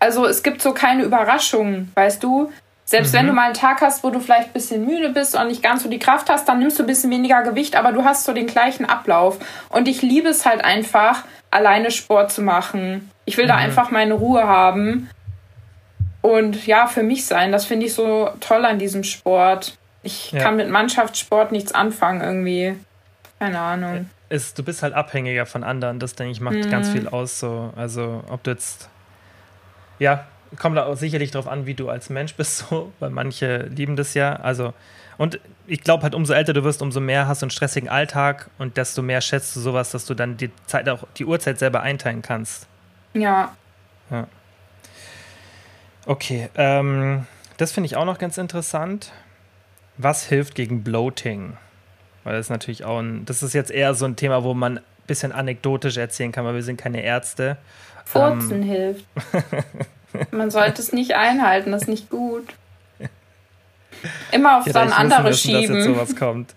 Also es gibt so keine Überraschungen, weißt du? Selbst mhm. wenn du mal einen Tag hast, wo du vielleicht ein bisschen müde bist und nicht ganz so die Kraft hast, dann nimmst du ein bisschen weniger Gewicht, aber du hast so den gleichen Ablauf. Und ich liebe es halt einfach, alleine Sport zu machen. Ich will mhm. da einfach meine Ruhe haben und ja, für mich sein. Das finde ich so toll an diesem Sport. Ich ja. kann mit Mannschaftssport nichts anfangen irgendwie. Keine Ahnung. Ist, du bist halt abhängiger von anderen. Das, denke ich, macht mhm. ganz viel aus. So. Also, ob du jetzt. Ja, kommt da auch sicherlich darauf an, wie du als Mensch bist, so, weil manche lieben das ja. Also, und ich glaube halt, umso älter du wirst, umso mehr hast du einen stressigen Alltag und desto mehr schätzt du sowas, dass du dann die Zeit auch die Uhrzeit selber einteilen kannst. Ja. Ja. Okay, ähm, das finde ich auch noch ganz interessant. Was hilft gegen Bloating? Weil das ist natürlich auch ein, das ist jetzt eher so ein Thema, wo man ein bisschen anekdotisch erzählen kann, weil wir sind keine Ärzte. Furzen ähm. hilft. man sollte es nicht einhalten, das ist nicht gut. Immer auf dann andere wissen, schieben. Dass jetzt sowas kommt.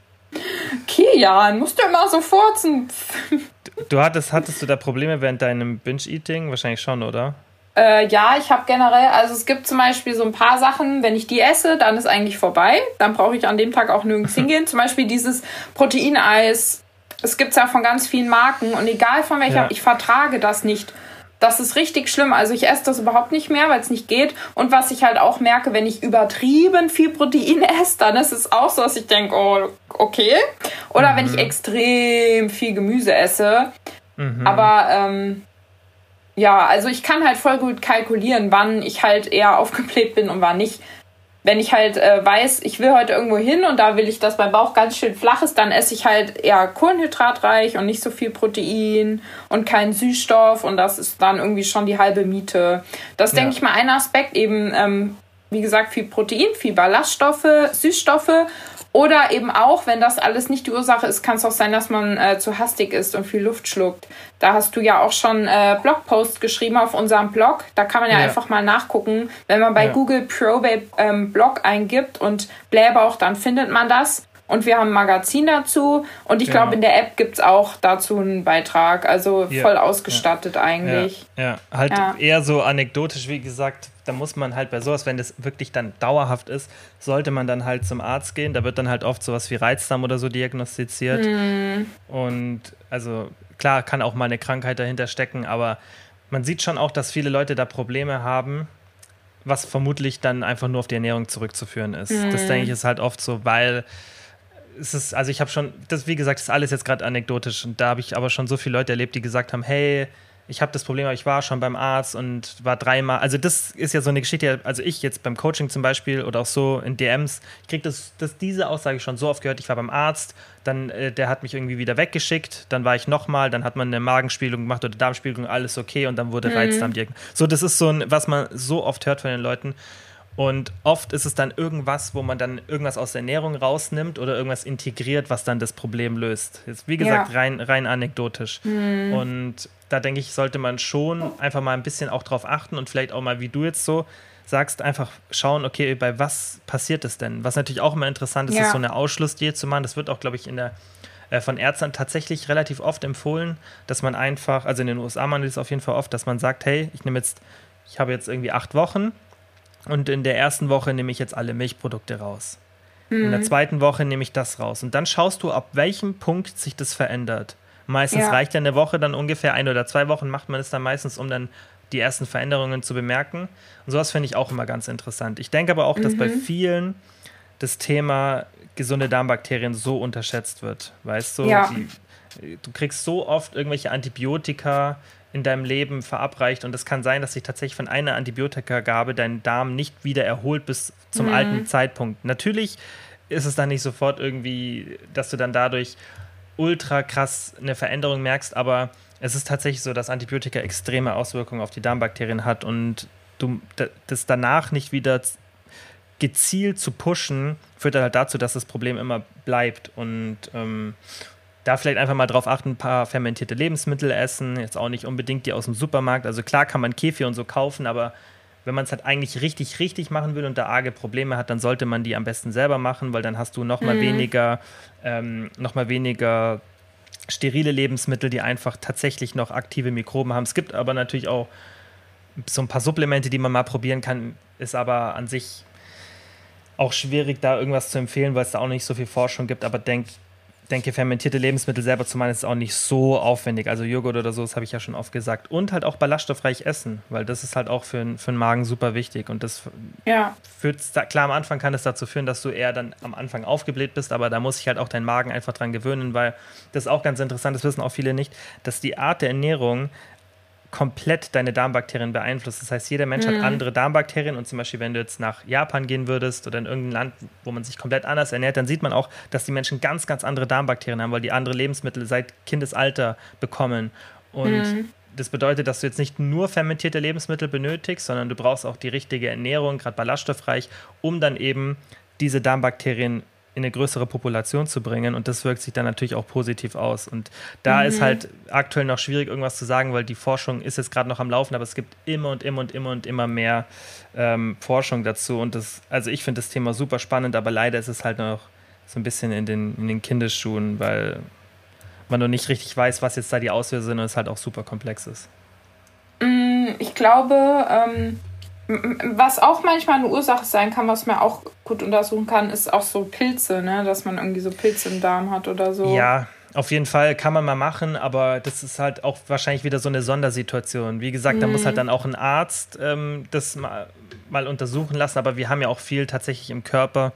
Kian, musst du immer so furzen. du, du hattest, hattest du da Probleme während deinem Binge-Eating? Wahrscheinlich schon, oder? Äh, ja, ich habe generell, also es gibt zum Beispiel so ein paar Sachen, wenn ich die esse, dann ist eigentlich vorbei. Dann brauche ich an dem Tag auch nirgends hingehen. Zum Beispiel dieses Proteineis. Es gibt ja von ganz vielen Marken und egal von welcher, ja. ich vertrage das nicht. Das ist richtig schlimm. Also ich esse das überhaupt nicht mehr, weil es nicht geht. Und was ich halt auch merke, wenn ich übertrieben viel Protein esse, dann ist es auch so, dass ich denke, oh, okay. Oder mhm. wenn ich mhm. extrem viel Gemüse esse. Mhm. Aber ähm, ja, also ich kann halt voll gut kalkulieren, wann ich halt eher aufgebläht bin und wann nicht. Wenn ich halt äh, weiß, ich will heute irgendwo hin und da will ich, dass mein Bauch ganz schön flach ist, dann esse ich halt eher kohlenhydratreich und nicht so viel Protein und keinen Süßstoff und das ist dann irgendwie schon die halbe Miete. Das ja. denke ich mal ein Aspekt eben, ähm, wie gesagt, viel Protein, viel Ballaststoffe, Süßstoffe oder eben auch, wenn das alles nicht die Ursache ist, kann es auch sein, dass man äh, zu hastig ist und viel Luft schluckt. Da hast du ja auch schon äh, Blogpost geschrieben auf unserem Blog. Da kann man ja, ja. einfach mal nachgucken. Wenn man bei ja. Google Probabe ähm, Blog eingibt und Blähbauch, dann findet man das. Und wir haben ein Magazin dazu. Und ich genau. glaube, in der App gibt es auch dazu einen Beitrag. Also ja. voll ausgestattet eigentlich. Ja, halt eher so anekdotisch, wie gesagt, da muss man halt bei sowas, wenn das wirklich dann dauerhaft ist, sollte man dann halt zum Arzt gehen. Da wird dann halt oft sowas wie Reizdarm oder so diagnostiziert. Mm. Und also klar, kann auch mal eine Krankheit dahinter stecken, aber man sieht schon auch, dass viele Leute da Probleme haben, was vermutlich dann einfach nur auf die Ernährung zurückzuführen ist. Mm. Das denke ich ist halt oft so, weil es ist, also ich habe schon, das wie gesagt, ist alles jetzt gerade anekdotisch und da habe ich aber schon so viele Leute erlebt, die gesagt haben, hey, ich habe das Problem, ich war schon beim Arzt und war dreimal. Also, das ist ja so eine Geschichte, also ich jetzt beim Coaching zum Beispiel oder auch so in DMs, ich kriege das, das, diese Aussage schon so oft gehört, ich war beim Arzt, dann äh, der hat mich irgendwie wieder weggeschickt, dann war ich nochmal, dann hat man eine Magenspiegelung gemacht oder Darmspiegelung, alles okay und dann wurde mhm. Reizdarm So, das ist so ein, was man so oft hört von den Leuten. Und oft ist es dann irgendwas, wo man dann irgendwas aus der Ernährung rausnimmt oder irgendwas integriert, was dann das Problem löst. Jetzt, wie gesagt, ja. rein, rein anekdotisch. Mhm. Und da denke ich, sollte man schon einfach mal ein bisschen auch drauf achten und vielleicht auch mal, wie du jetzt so sagst, einfach schauen, okay, bei was passiert es denn? Was natürlich auch immer interessant ist, ja. ist so eine Ausschlussdiät zu machen. Das wird auch, glaube ich, in der äh, von Ärzten tatsächlich relativ oft empfohlen, dass man einfach, also in den USA man ist auf jeden Fall oft, dass man sagt, hey, ich nehme jetzt, ich habe jetzt irgendwie acht Wochen und in der ersten Woche nehme ich jetzt alle Milchprodukte raus. Mhm. In der mhm. zweiten Woche nehme ich das raus. Und dann schaust du, ab welchem Punkt sich das verändert. Meistens ja. reicht ja eine Woche, dann ungefähr ein oder zwei Wochen macht man es dann meistens, um dann die ersten Veränderungen zu bemerken. Und sowas finde ich auch immer ganz interessant. Ich denke aber auch, mhm. dass bei mhm. vielen das Thema gesunde Darmbakterien so unterschätzt wird. Weißt du, ja. die, du kriegst so oft irgendwelche Antibiotika, in deinem Leben verabreicht und es kann sein, dass sich tatsächlich von einer Antibiotikagabe dein Darm nicht wieder erholt bis zum mhm. alten Zeitpunkt. Natürlich ist es dann nicht sofort irgendwie, dass du dann dadurch ultra krass eine Veränderung merkst, aber es ist tatsächlich so, dass Antibiotika extreme Auswirkungen auf die Darmbakterien hat und du das danach nicht wieder gezielt zu pushen, führt halt dazu, dass das Problem immer bleibt und ähm, da vielleicht einfach mal drauf achten, ein paar fermentierte Lebensmittel essen, jetzt auch nicht unbedingt die aus dem Supermarkt. Also klar kann man Kefir und so kaufen, aber wenn man es halt eigentlich richtig, richtig machen will und da arge Probleme hat, dann sollte man die am besten selber machen, weil dann hast du noch mal mhm. weniger, ähm, noch mal weniger sterile Lebensmittel, die einfach tatsächlich noch aktive Mikroben haben. Es gibt aber natürlich auch so ein paar Supplemente, die man mal probieren kann, ist aber an sich auch schwierig, da irgendwas zu empfehlen, weil es da auch nicht so viel Forschung gibt. Aber denk, denke, fermentierte Lebensmittel selber zu machen, ist auch nicht so aufwendig. Also Joghurt oder so, das habe ich ja schon oft gesagt. Und halt auch ballaststoffreich essen, weil das ist halt auch für, für den Magen super wichtig. Und das ja. führt, klar, am Anfang kann es dazu führen, dass du eher dann am Anfang aufgebläht bist, aber da muss sich halt auch dein Magen einfach dran gewöhnen, weil das ist auch ganz interessant, das wissen auch viele nicht, dass die Art der Ernährung komplett deine Darmbakterien beeinflusst. Das heißt, jeder Mensch mhm. hat andere Darmbakterien und zum Beispiel, wenn du jetzt nach Japan gehen würdest oder in irgendein Land, wo man sich komplett anders ernährt, dann sieht man auch, dass die Menschen ganz, ganz andere Darmbakterien haben, weil die andere Lebensmittel seit Kindesalter bekommen. Und mhm. das bedeutet, dass du jetzt nicht nur fermentierte Lebensmittel benötigst, sondern du brauchst auch die richtige Ernährung, gerade ballaststoffreich, um dann eben diese Darmbakterien in eine größere Population zu bringen und das wirkt sich dann natürlich auch positiv aus. Und da mhm. ist halt aktuell noch schwierig, irgendwas zu sagen, weil die Forschung ist jetzt gerade noch am Laufen, aber es gibt immer und immer und immer und immer mehr ähm, Forschung dazu. Und das, also ich finde das Thema super spannend, aber leider ist es halt noch so ein bisschen in den, in den Kindesschuhen, weil man noch nicht richtig weiß, was jetzt da die Auslöser sind und es halt auch super komplex ist. Mm, ich glaube, ähm was auch manchmal eine Ursache sein kann, was man auch gut untersuchen kann, ist auch so Pilze, ne? dass man irgendwie so Pilze im Darm hat oder so. Ja, auf jeden Fall kann man mal machen, aber das ist halt auch wahrscheinlich wieder so eine Sondersituation. Wie gesagt, mhm. da muss halt mhm. dann auch ein Arzt ähm, das mal, mal untersuchen lassen, aber wir haben ja auch viel tatsächlich im Körper,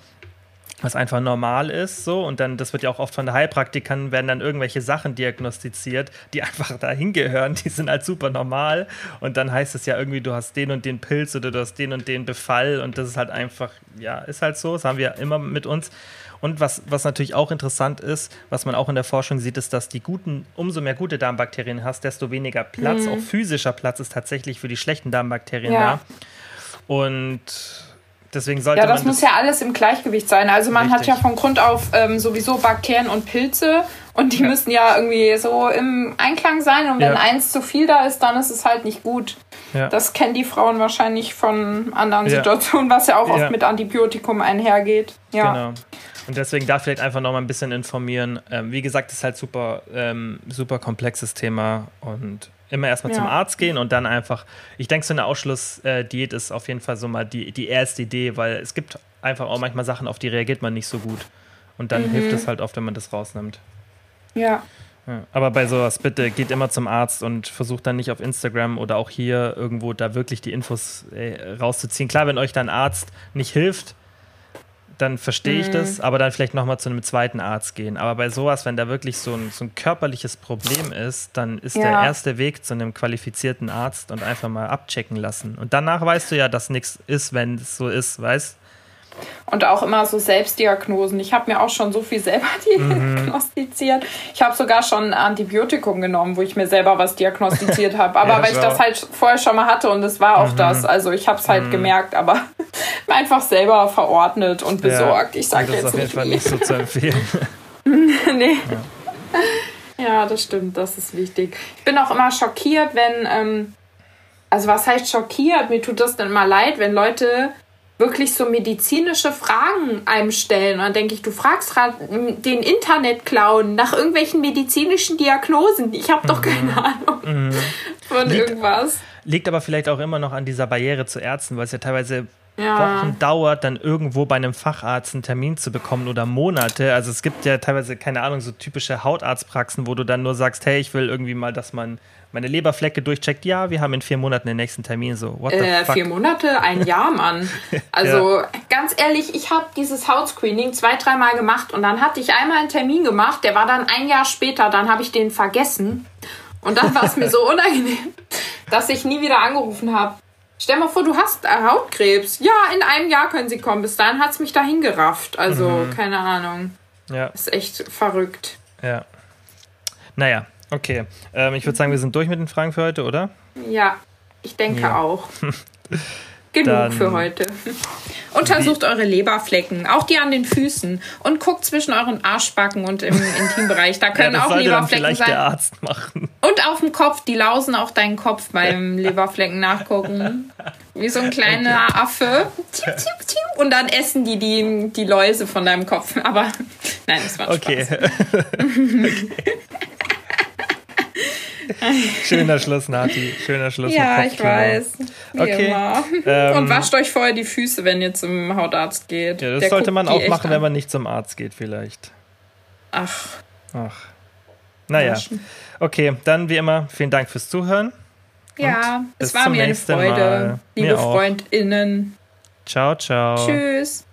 was einfach normal ist, so. Und dann, das wird ja auch oft von der Heilpraktikern, werden dann irgendwelche Sachen diagnostiziert, die einfach da hingehören, die sind halt super normal. Und dann heißt es ja irgendwie, du hast den und den Pilz oder du hast den und den Befall. Und das ist halt einfach, ja, ist halt so, das haben wir immer mit uns. Und was, was natürlich auch interessant ist, was man auch in der Forschung sieht, ist, dass die guten, umso mehr gute Darmbakterien hast, desto weniger Platz, mhm. auch physischer Platz ist tatsächlich für die schlechten Darmbakterien ja. da. Und Deswegen sollte ja, das muss das ja alles im Gleichgewicht sein. Also man richtig. hat ja von Grund auf ähm, sowieso Bakterien und Pilze und die ja. müssen ja irgendwie so im Einklang sein. Und wenn ja. eins zu viel da ist, dann ist es halt nicht gut. Ja. Das kennen die Frauen wahrscheinlich von anderen Situationen, was ja auch oft mit Antibiotikum einhergeht. Ja. Genau. Und deswegen da vielleicht einfach noch mal ein bisschen informieren. Ähm, wie gesagt, das ist halt super, ähm, super komplexes Thema und Immer erstmal ja. zum Arzt gehen und dann einfach, ich denke, so eine Ausschlussdiät ist auf jeden Fall so mal die, die erste Idee, weil es gibt einfach auch manchmal Sachen, auf die reagiert man nicht so gut. Und dann mhm. hilft es halt oft, wenn man das rausnimmt. Ja. ja. Aber bei sowas, bitte geht immer zum Arzt und versucht dann nicht auf Instagram oder auch hier irgendwo da wirklich die Infos äh, rauszuziehen. Klar, wenn euch dein Arzt nicht hilft, dann verstehe ich mhm. das, aber dann vielleicht nochmal zu einem zweiten Arzt gehen. Aber bei sowas, wenn da wirklich so ein, so ein körperliches Problem ist, dann ist ja. der erste Weg zu einem qualifizierten Arzt und einfach mal abchecken lassen. Und danach weißt du ja, dass nichts ist, wenn es so ist, weißt und auch immer so Selbstdiagnosen. Ich habe mir auch schon so viel selber mhm. diagnostiziert. Ich habe sogar schon ein Antibiotikum genommen, wo ich mir selber was diagnostiziert habe. Aber ja, weil ich das halt vorher schon mal hatte und es war auch mhm. das. Also ich habe es halt mhm. gemerkt, aber einfach selber verordnet und besorgt. Ja, ich sage jetzt Das ist auf jeden Fall nicht so zu empfehlen. nee. Ja. ja. das stimmt. Das ist wichtig. Ich bin auch immer schockiert, wenn... Ähm, also was heißt schockiert? Mir tut das dann immer leid, wenn Leute wirklich so medizinische Fragen einem stellen. Und dann denke ich, du fragst den Internetclown nach irgendwelchen medizinischen Diagnosen. Ich habe doch mhm. keine Ahnung mhm. von liegt, irgendwas. Liegt aber vielleicht auch immer noch an dieser Barriere zu Ärzten, weil es ja teilweise ja. Wochen dauert, dann irgendwo bei einem Facharzt einen Termin zu bekommen oder Monate. Also es gibt ja teilweise, keine Ahnung, so typische Hautarztpraxen, wo du dann nur sagst, hey, ich will irgendwie mal, dass man meine Leberflecke durchcheckt. Ja, wir haben in vier Monaten den nächsten Termin. So, what the äh, fuck? Vier Monate? Ein Jahr, Mann. Also ja. ganz ehrlich, ich habe dieses Hautscreening zwei, dreimal gemacht und dann hatte ich einmal einen Termin gemacht, der war dann ein Jahr später, dann habe ich den vergessen. Und dann war es mir so unangenehm, dass ich nie wieder angerufen habe. Stell mal vor, du hast äh, Hautkrebs. Ja, in einem Jahr können sie kommen. Bis dahin hat es mich dahin gerafft. Also, mhm. keine Ahnung. Ja. Ist echt verrückt. Ja. Naja, okay. Ähm, ich würde sagen, wir sind durch mit den Fragen für heute, oder? Ja, ich denke ja. auch. Genug Dann für heute. Untersucht eure Leberflecken, auch die an den Füßen und guckt zwischen euren Arschbacken und im Intimbereich. Da können ja, auch Leberflecken sein. Der Arzt machen. Und auf dem Kopf, die lausen auch deinen Kopf beim Leberflecken nachgucken. Wie so ein kleiner okay. Affe. Und dann essen die, die die Läuse von deinem Kopf. Aber nein, das war ein okay. Spaß. okay. Schöner Schluss, Nati. Schöner Schluss. Ja, ich weiß. Wie okay. immer. Ähm, Und wascht euch vorher die Füße, wenn ihr zum Hautarzt geht. Ja, das Der sollte man auch machen, wenn man nicht zum Arzt geht, vielleicht. Ach. Ach. Naja. Okay, dann wie immer, vielen Dank fürs Zuhören. Ja, es war mir eine Freude, Mal. liebe FreundInnen. Ciao, ciao. Tschüss.